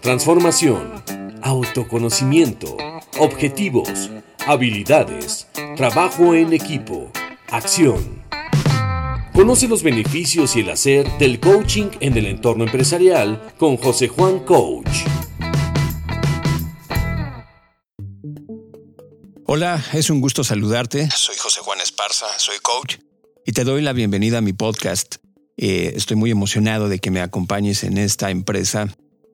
Transformación, autoconocimiento, objetivos, habilidades, trabajo en equipo, acción. Conoce los beneficios y el hacer del coaching en el entorno empresarial con José Juan Coach. Hola, es un gusto saludarte. Soy José Juan Esparza, soy coach y te doy la bienvenida a mi podcast. Eh, estoy muy emocionado de que me acompañes en esta empresa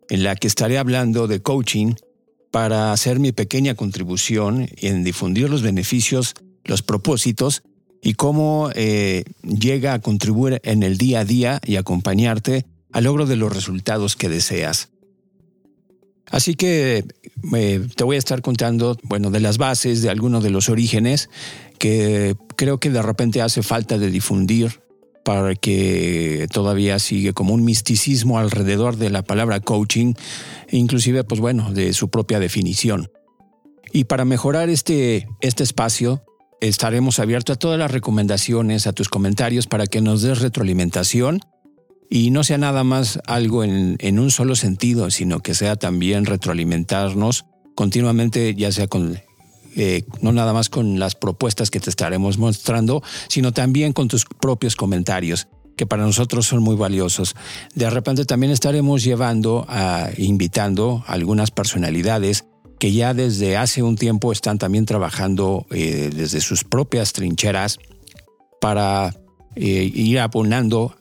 en la que estaré hablando de coaching para hacer mi pequeña contribución en difundir los beneficios, los propósitos y cómo eh, llega a contribuir en el día a día y acompañarte al logro de los resultados que deseas. Así que eh, te voy a estar contando, bueno, de las bases, de algunos de los orígenes que creo que de repente hace falta de difundir para que todavía sigue como un misticismo alrededor de la palabra coaching, inclusive, pues bueno, de su propia definición. Y para mejorar este, este espacio, estaremos abiertos a todas las recomendaciones, a tus comentarios, para que nos des retroalimentación y no sea nada más algo en, en un solo sentido, sino que sea también retroalimentarnos continuamente, ya sea con eh, no nada más con las propuestas que te estaremos mostrando, sino también con tus propios comentarios que para nosotros son muy valiosos. De repente también estaremos llevando a invitando a algunas personalidades que ya desde hace un tiempo están también trabajando eh, desde sus propias trincheras para eh, ir abonando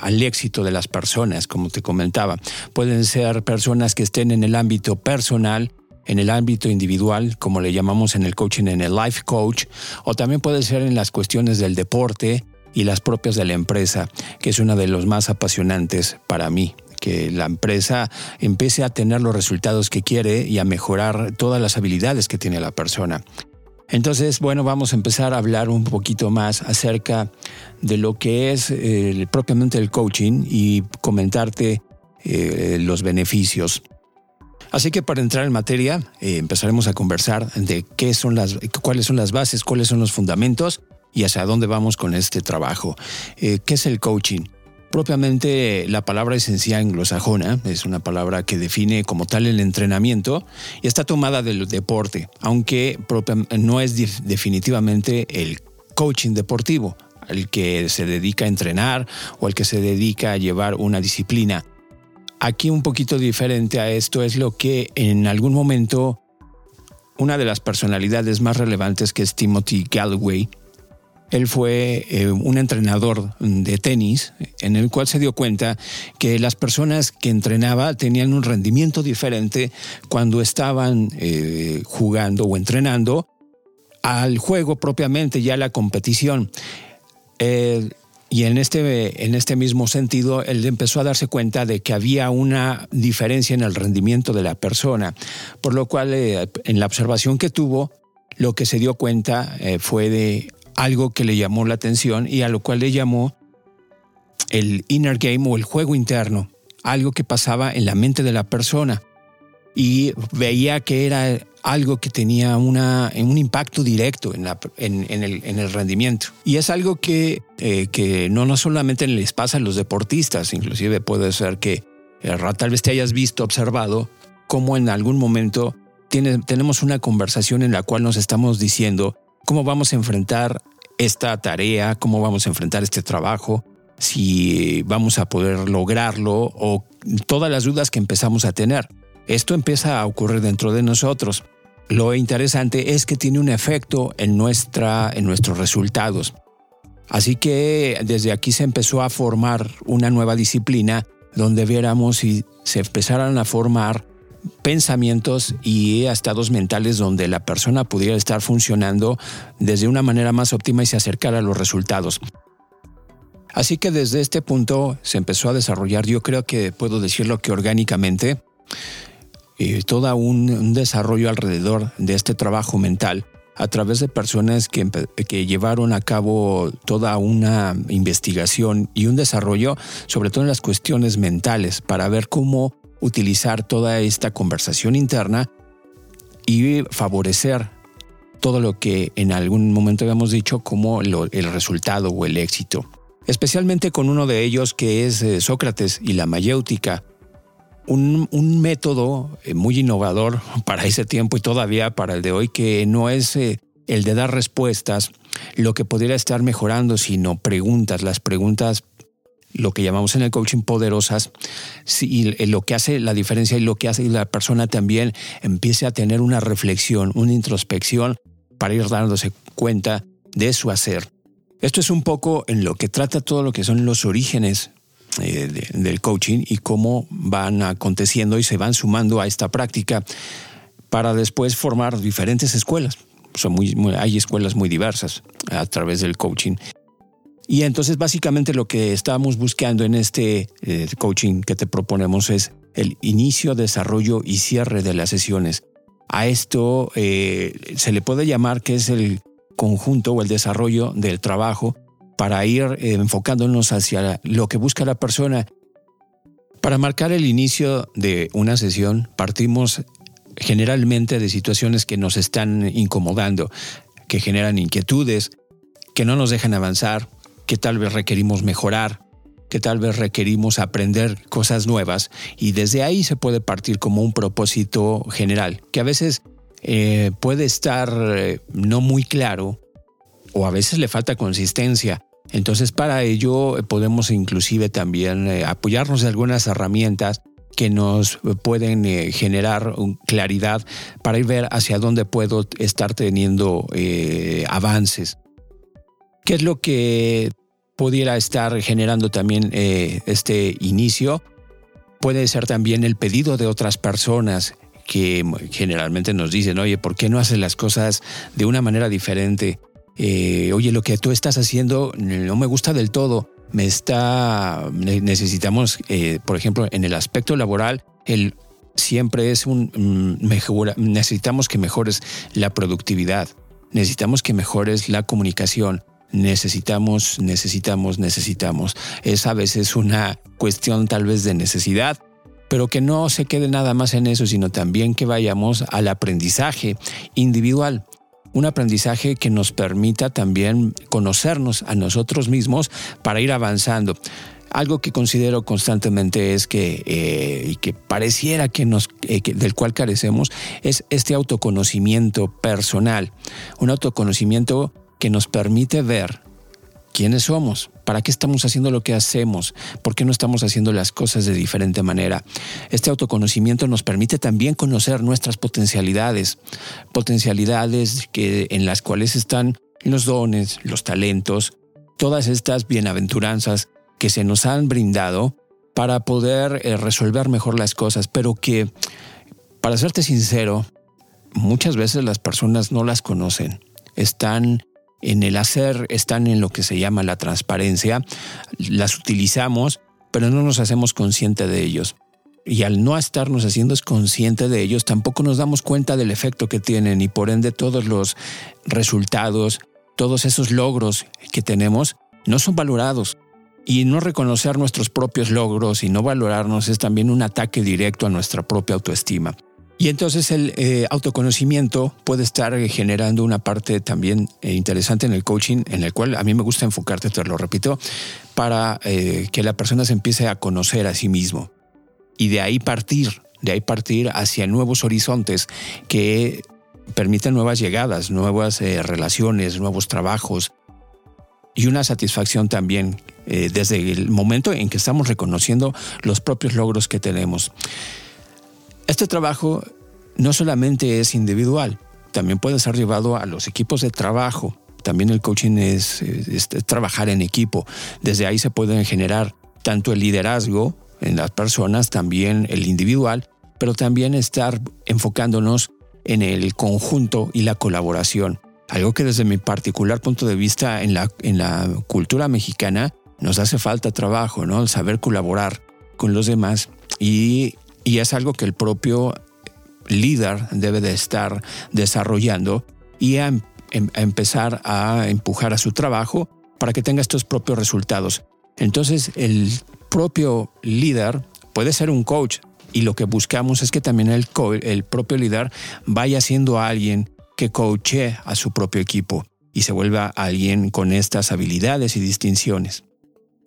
al éxito de las personas, como te comentaba. Pueden ser personas que estén en el ámbito personal, en el ámbito individual, como le llamamos en el coaching, en el life coach, o también puede ser en las cuestiones del deporte y las propias de la empresa, que es una de los más apasionantes para mí que la empresa empiece a tener los resultados que quiere y a mejorar todas las habilidades que tiene la persona. Entonces, bueno, vamos a empezar a hablar un poquito más acerca de lo que es eh, propiamente el coaching y comentarte eh, los beneficios. Así que para entrar en materia, eh, empezaremos a conversar de qué son las, cuáles son las bases, cuáles son los fundamentos y hacia dónde vamos con este trabajo. Eh, ¿Qué es el coaching? Propiamente la palabra esencial anglosajona es una palabra que define como tal el entrenamiento y está tomada del deporte, aunque no es definitivamente el coaching deportivo, el que se dedica a entrenar o el que se dedica a llevar una disciplina. Aquí un poquito diferente a esto es lo que en algún momento una de las personalidades más relevantes que es Timothy Galloway, él fue eh, un entrenador de tenis en el cual se dio cuenta que las personas que entrenaba tenían un rendimiento diferente cuando estaban eh, jugando o entrenando al juego propiamente, ya la competición. Eh, y en este, en este mismo sentido, él empezó a darse cuenta de que había una diferencia en el rendimiento de la persona, por lo cual eh, en la observación que tuvo, lo que se dio cuenta eh, fue de algo que le llamó la atención y a lo cual le llamó el inner game o el juego interno, algo que pasaba en la mente de la persona. Y veía que era algo que tenía una, un impacto directo en, la, en, el, en, el, rendimiento. Y es algo que, eh, que no, no solamente les pasa a los deportistas, inclusive puede ser que eh, tal vez te hayas visto, observado, cómo en algún momento tiene, tenemos una conversación en la cual nos estamos diciendo cómo vamos a enfrentar esta tarea, cómo vamos a enfrentar este trabajo, si vamos a poder lograrlo o todas las dudas que empezamos a tener. Esto empieza a ocurrir dentro de nosotros lo interesante es que tiene un efecto en, nuestra, en nuestros resultados. Así que desde aquí se empezó a formar una nueva disciplina donde viéramos y se empezaran a formar pensamientos y estados mentales donde la persona pudiera estar funcionando desde una manera más óptima y se acercara a los resultados. Así que desde este punto se empezó a desarrollar, yo creo que puedo decirlo que orgánicamente, eh, todo un, desarrollo alrededor de este trabajo mental a través de personas que, que, llevaron a cabo toda una investigación y un desarrollo, sobre todo en las cuestiones mentales, para ver cómo utilizar toda esta conversación interna y favorecer todo lo que en algún momento habíamos dicho como el resultado o el éxito. especialmente con uno de ellos que es eh, Sócrates y la mayéutica, un, método eh, muy innovador para ese tiempo y todavía para el de hoy, que no es eh, el de dar respuestas, lo que podría estar mejorando, sino preguntas, las preguntas lo que llamamos en el coaching poderosas, y lo que hace la diferencia y lo que hace que la persona también empiece a tener una reflexión, una introspección para ir dándose cuenta de su hacer. Esto es un poco en lo que trata todo lo que son los orígenes eh, del coaching y cómo van aconteciendo y se van sumando a esta práctica para después formar diferentes escuelas. Son muy, hay escuelas muy diversas a través del coaching. Y entonces básicamente lo que estamos buscando en este eh, coaching que te proponemos es el inicio, desarrollo y cierre de las sesiones. A esto eh, se le puede llamar que es el conjunto o el desarrollo del trabajo para ir eh, enfocándonos hacia lo que busca la persona. Para marcar el inicio de una sesión partimos generalmente de situaciones que nos están incomodando, que generan inquietudes, que no nos dejan avanzar, que tal vez requerimos mejorar, que tal vez requerimos aprender cosas nuevas y desde ahí se puede partir como un propósito general, que a veces eh, puede estar eh, no muy claro o a veces le falta consistencia. Entonces para ello eh, podemos inclusive también apoyarnos de algunas herramientas que nos pueden generar claridad para ir ver hacia dónde puedo estar teniendo avances. ¿Qué es lo que pudiera estar generando también este inicio? Puede ser también el pedido de otras personas que generalmente nos dicen, oye, ¿por qué no haces las cosas de una manera diferente? Eh, oye, lo que tú estás haciendo no me gusta del todo. Me está, necesitamos, eh, por ejemplo, en el aspecto laboral, el siempre es un mm, mejora, necesitamos que mejores la productividad, necesitamos que mejores la comunicación, necesitamos, necesitamos, necesitamos. Es a veces una cuestión tal vez de necesidad pero que no se quede nada más en eso, sino también que vayamos al aprendizaje individual. Un aprendizaje que nos permita también conocernos a nosotros mismos para ir avanzando. Algo que considero constantemente es que, eh, y que pareciera que nos, eh, del cual carecemos, es este autoconocimiento personal. Un autoconocimiento que nos permite ver quiénes somos, para qué estamos haciendo lo que hacemos, por qué no estamos haciendo las cosas de diferente manera. Este autoconocimiento nos permite también conocer nuestras potencialidades, potencialidades que, en las cuales están los dones, los talentos, todas estas bienaventuranzas que se nos han brindado para poder eh, resolver mejor las cosas, pero que, para serte sincero, muchas veces las personas no las conocen, están en el hacer están en lo que se llama la transparencia, las utilizamos, pero no nos hacemos consciente de ellos. Y al no estarnos haciendo consciente de ellos, tampoco nos damos cuenta del efecto que tienen y por ende todos los resultados, todos esos logros que tenemos no son valorados. Y no reconocer nuestros propios logros y no valorarnos es también un ataque directo a nuestra propia autoestima. Y entonces el eh, autoconocimiento puede estar generando una parte también eh, interesante en el coaching, en el cual a mí me gusta enfocarte, te lo repito, para eh, que la persona se empiece a conocer a sí mismo. Y de ahí partir, de ahí partir hacia nuevos horizontes que permiten nuevas llegadas, nuevas relaciones, nuevos trabajos y una satisfacción también desde el momento en que estamos reconociendo los propios logros que tenemos. Este trabajo no solamente es individual, también puede ser llevado a los equipos de trabajo. También el coaching es, trabajar en equipo. Desde ahí se pueden generar tanto el liderazgo en las personas, también el individual, pero también estar enfocándonos en el conjunto y la colaboración. Algo que desde mi particular punto de vista en la, en la cultura mexicana nos hace falta trabajo, ¿no? El saber colaborar con los demás y y es algo que el propio líder debe de estar desarrollando y em, a, empezar a empujar a su trabajo para que tenga estos propios resultados. Entonces el propio líder puede ser un coach y lo que buscamos es que también el, el propio líder vaya siendo alguien que coache a su propio equipo y se vuelva alguien con estas habilidades y distinciones.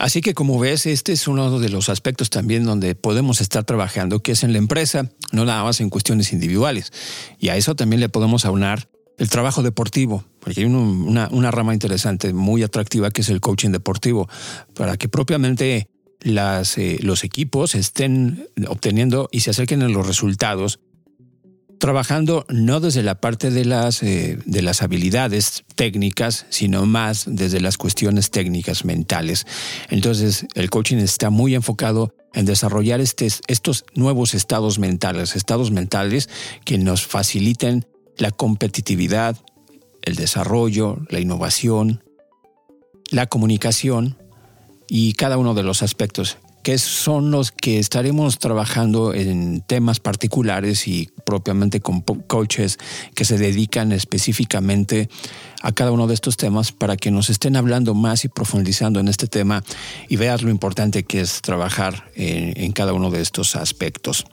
Así que como ves, este es uno de los aspectos también donde podemos estar trabajando, que es en la empresa, no nada más en cuestiones individuales. Y a eso también le podemos aunar el trabajo deportivo, porque hay una, rama interesante, muy atractiva, que es el coaching deportivo, para que propiamente las, eh, los equipos estén obteniendo y se acerquen a los resultados trabajando no desde la parte de las, eh, de las habilidades técnicas, sino más desde las cuestiones técnicas mentales. Entonces, el coaching está muy enfocado en desarrollar estos nuevos estados mentales, estados mentales que nos faciliten la competitividad, el desarrollo, la innovación, la comunicación y cada uno de los aspectos que son los que estaremos trabajando en temas particulares y propiamente con coaches que se dedican específicamente a cada uno de estos temas para que nos estén hablando más y profundizando en este tema y veas lo importante que es trabajar en, cada uno de estos aspectos.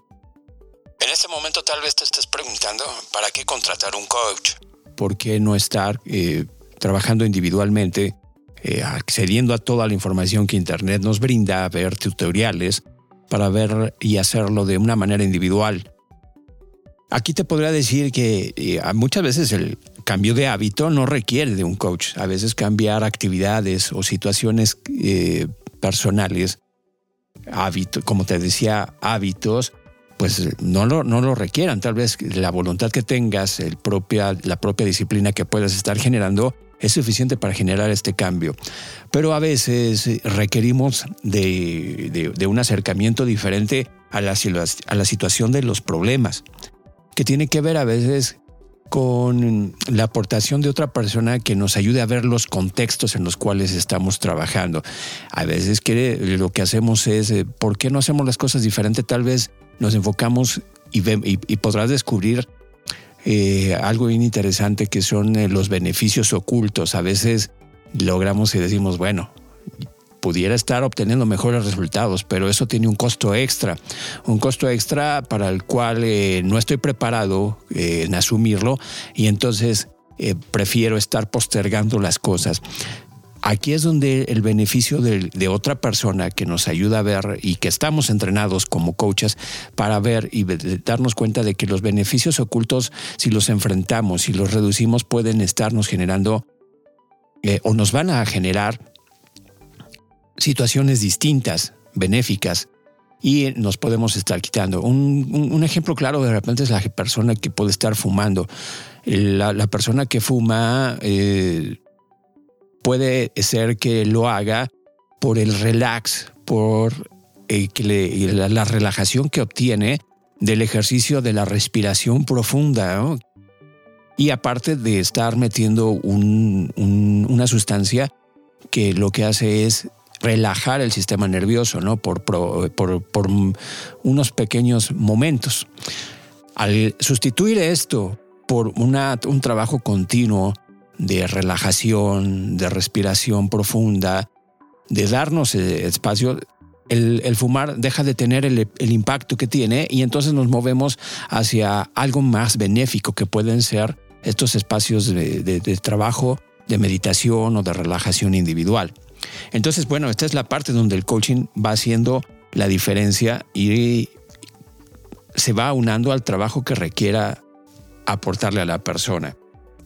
En este momento tal vez te estés preguntando, ¿para qué contratar un coach? ¿Por qué no estar eh, trabajando individualmente eh, accediendo a toda la información que Internet nos brinda, ver tutoriales para ver y hacerlo de una manera individual. Aquí te podría decir que eh, muchas veces el cambio de hábito no requiere de un coach. A veces cambiar actividades o situaciones eh, personales, hábitos, como te decía, hábitos, pues no lo, no lo requieran. Tal vez la voluntad que tengas, el propia, la propia disciplina que puedas estar generando, es suficiente para generar este cambio. Pero a veces requerimos de, un acercamiento diferente a la, situación de los problemas, que tiene que ver a veces con la aportación de otra persona que nos ayude a ver los contextos en los cuales estamos trabajando. A veces que lo que hacemos es, eh, ¿por qué no hacemos las cosas diferente? Tal vez nos enfocamos y, y podrás descubrir eh, algo bien interesante que son eh, los beneficios ocultos. A veces logramos y decimos, bueno, pudiera estar obteniendo mejores resultados, pero eso tiene un costo extra, un costo extra para el cual eh, no estoy preparado en asumirlo y entonces prefiero estar postergando las cosas. Aquí es donde el beneficio de, otra persona que nos ayuda a ver y que estamos entrenados como coaches para ver y darnos cuenta de que los beneficios ocultos, si los enfrentamos, si los reducimos, pueden estarnos generando eh, o nos van a generar situaciones distintas, benéficas, y nos podemos estar quitando. Un, ejemplo claro de repente es la persona que puede estar fumando. La, persona que fuma eh, puede ser que lo haga por el relax, por eh, la, relajación que obtiene del ejercicio de la respiración profunda. Y aparte de estar metiendo una sustancia que lo que hace es relajar el sistema nervioso, ¿no? Por, unos pequeños momentos. Al sustituir esto por una, un trabajo continuo de relajación, de respiración profunda, de darnos eh, espacio, el, fumar deja de tener el, impacto que tiene y entonces nos movemos hacia algo más benéfico que pueden ser estos espacios de, trabajo, de meditación o de relajación individual. Entonces, bueno, esta es la parte donde el coaching va haciendo la diferencia y se va unando al trabajo que requiera aportarle a la persona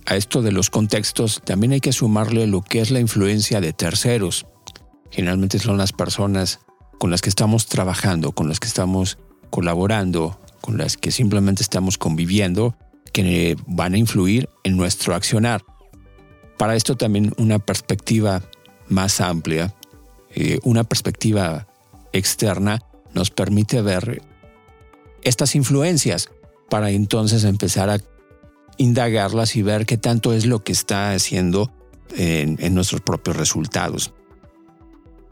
a esto de los contextos también hay que sumarle lo que es la influencia de terceros. Generalmente son las personas con las que estamos trabajando, con las que estamos colaborando, con las que simplemente estamos conviviendo, que van a influir en nuestro accionar. Para esto también una perspectiva más amplia, eh, una perspectiva externa, nos permite ver estas influencias para entonces empezar a indagarlas y ver qué tanto es lo que está haciendo en, nuestros propios resultados.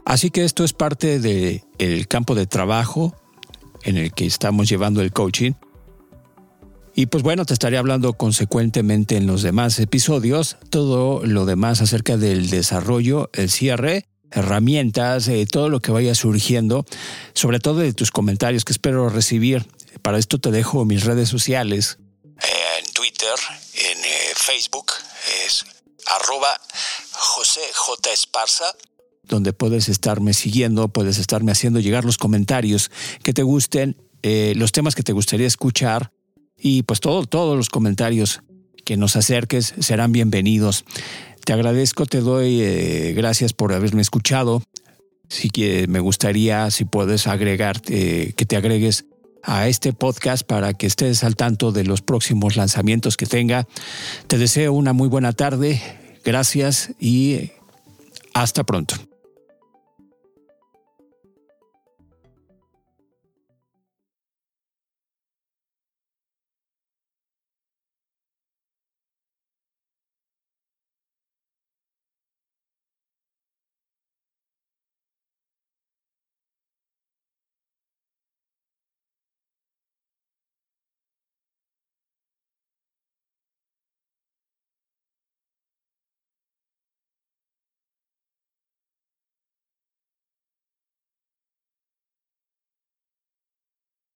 Así que esto es parte del campo de trabajo en el que estamos llevando el coaching. Y pues bueno, te estaré hablando consecuentemente en los demás episodios, todo lo demás acerca del desarrollo, el cierre, herramientas, eh, todo lo que vaya surgiendo, sobre todo de tus comentarios que espero recibir. Para esto te dejo mis redes sociales, en eh, Facebook es arroba José J. Esparza donde puedes estarme siguiendo, puedes estarme haciendo llegar los comentarios que te gusten, eh, los temas que te gustaría escuchar y pues todo, todos los comentarios que nos acerques serán bienvenidos. Te agradezco, te doy eh, gracias por haberme escuchado. Sí que me gustaría, si puedes agregar, que te agregues a este podcast para que estés al tanto de los próximos lanzamientos que tenga. Te deseo una muy buena tarde, gracias y hasta pronto.